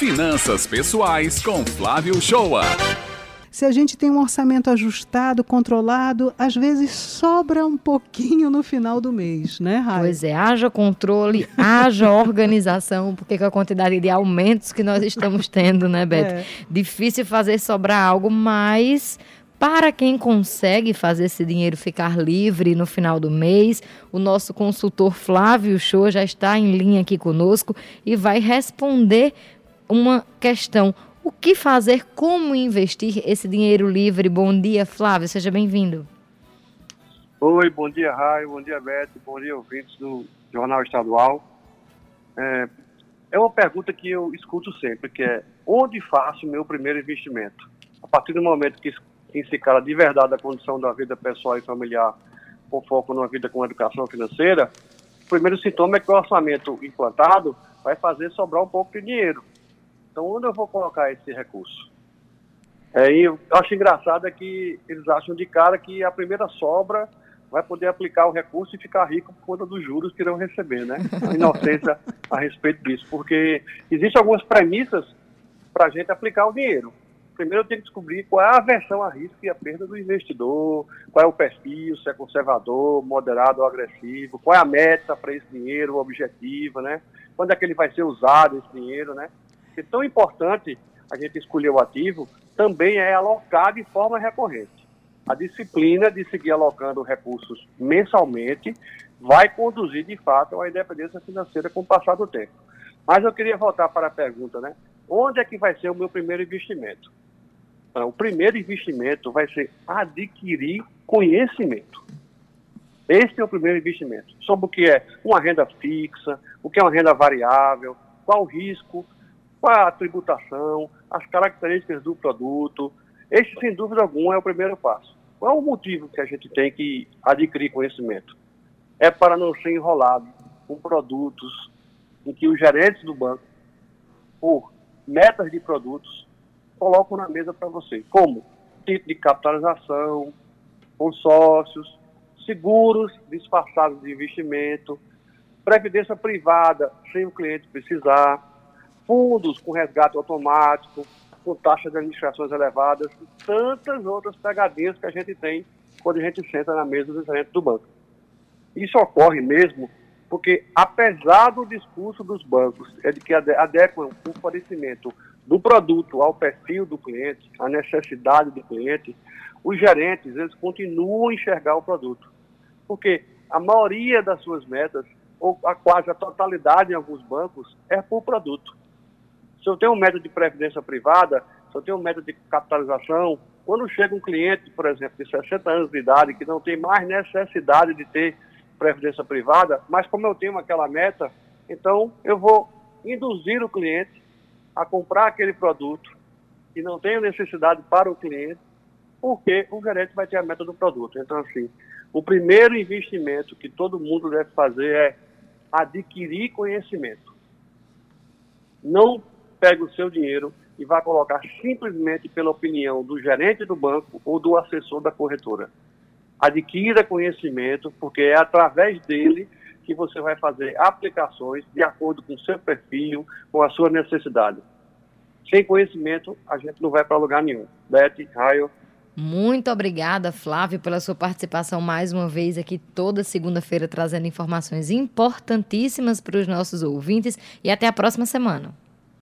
Finanças Pessoais com Flávio Shoa. Se a gente tem um orçamento ajustado, controlado, às vezes sobra um pouquinho no final do mês, né, Raio? Pois é, haja controle, haja organização, porque com a quantidade de aumentos que nós estamos tendo, né, Beto? É. Difícil fazer sobrar algo, mas para quem consegue fazer esse dinheiro ficar livre no final do mês, o nosso consultor Flávio Show já está em linha aqui conosco e vai responder uma questão o que fazer, como investir esse dinheiro livre? Bom dia, Flávio, seja bem-vindo. Oi, bom dia, Raio, bom dia, Beto, bom dia, ouvintes do Jornal Estadual. É, é uma pergunta que eu escuto sempre, que é onde faço meu primeiro investimento? A partir do momento que se cala de verdade a condição da vida pessoal e familiar com foco numa vida com educação financeira, o primeiro sintoma é que o orçamento implantado vai fazer sobrar um pouco de dinheiro. Então, onde eu vou colocar esse recurso? É, eu acho engraçado é que eles acham de cara que a primeira sobra vai poder aplicar o recurso e ficar rico por conta dos juros que irão receber, né? Inocência a respeito disso, porque existem algumas premissas para a gente aplicar o dinheiro. Primeiro eu tenho que descobrir qual é a aversão a risco e a perda do investidor, qual é o perfil, se é conservador, moderado ou agressivo, qual é a meta para esse dinheiro, o objetivo, né? Quando é que ele vai ser usado, esse dinheiro, né? Porque tão importante a gente escolher o ativo também é alocar de forma recorrente. A disciplina de seguir alocando recursos mensalmente vai conduzir, de fato, à independência financeira com o passar do tempo. Mas eu queria voltar para a pergunta, né? Onde é que vai ser o meu primeiro investimento? Então, o primeiro investimento vai ser adquirir conhecimento. Esse é o primeiro investimento. Sobre o que é uma renda fixa, o que é uma renda variável, qual o risco qual é a tributação, as características do produto. Este, sem dúvida alguma, é o primeiro passo. Qual é o motivo que a gente tem que adquirir conhecimento? É para não ser enrolado com produtos em que os gerentes do banco, por metas de produtos, colocam na mesa para você, como tipo de capitalização, consórcios, seguros disfarçados de investimento, previdência privada sem o cliente precisar, fundos com resgate automático, com taxas de administrações elevadas, e tantas outras pegadinhas que a gente tem quando a gente senta na mesa do gerente do banco. Isso ocorre mesmo porque, apesar do discurso dos bancos é de que adequam o fornecimento do produto ao perfil do cliente, à necessidade do cliente, os gerentes eles continuam a enxergar o produto. Porque a maioria das suas metas, ou a quase a totalidade em alguns bancos, é por produto. Se eu tenho um método de previdência privada, se eu tenho um método de capitalização, quando chega um cliente, por exemplo, de 60 anos de idade, que não tem mais necessidade de ter previdência privada, mas como eu tenho aquela meta, então eu vou induzir o cliente a comprar aquele produto que não tem necessidade para o cliente, porque o gerente vai ter a meta do produto. Então, assim, o primeiro investimento que todo mundo deve fazer é adquirir conhecimento. Não pega o seu dinheiro e vai colocar simplesmente pela opinião do gerente do banco ou do assessor da corretora. Adquira conhecimento, porque é através dele que você vai fazer aplicações de acordo com o seu perfil, com a sua necessidade. Sem conhecimento, a gente não vai para lugar nenhum. Beth, Raio, muito obrigada, Flávio, pela sua participação mais uma vez aqui toda segunda-feira, trazendo informações importantíssimas para os nossos ouvintes. E até a próxima semana.